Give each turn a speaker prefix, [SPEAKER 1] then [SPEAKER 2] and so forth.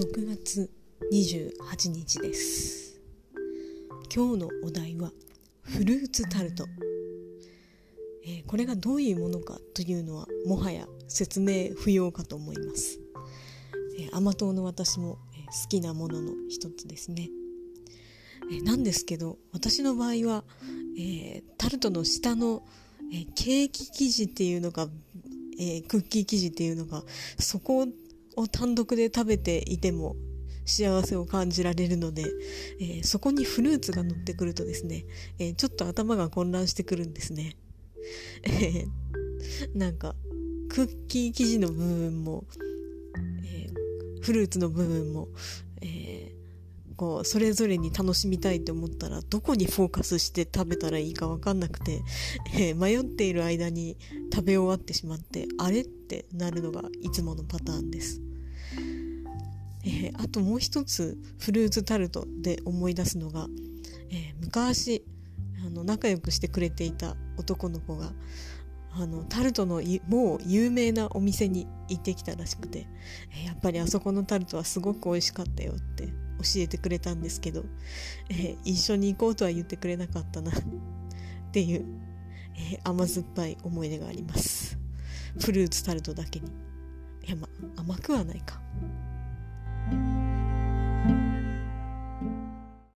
[SPEAKER 1] 6月28日です。今日のお題はフルーツタルト、えー、これがどういうものかというのはもはや説明不要かと思います、えー、甘党の私も、えー、好きなものの一つですね、えー、なんですけど私の場合は、えー、タルトの下の、えー、ケーキ生地っていうのが、えー、クッキー生地っていうのがそこを単独で食べていても幸せを感じられるので、えー、そこにフルーツが乗ってくるとですね、えー、ちょっと頭が混乱してくるんですね。え、なんか、クッキー生地の部分も、えフルーツの部分も、こう、それぞれに楽しみたいと思ったら、どこにフォーカスして食べたらいいかわかんなくて、え迷っている間に食べ終わってしまって、あれってなるのがいつものパターンです。えー、あともう一つフルーツタルトで思い出すのが、えー、昔あの仲良くしてくれていた男の子があのタルトのもう有名なお店に行ってきたらしくて、えー、やっぱりあそこのタルトはすごく美味しかったよって教えてくれたんですけど、えー、一緒に行こうとは言ってくれなかったなっていう、えー、甘酸っぱい思い出があります。フルーツタルトだけに。いやま甘くはないか。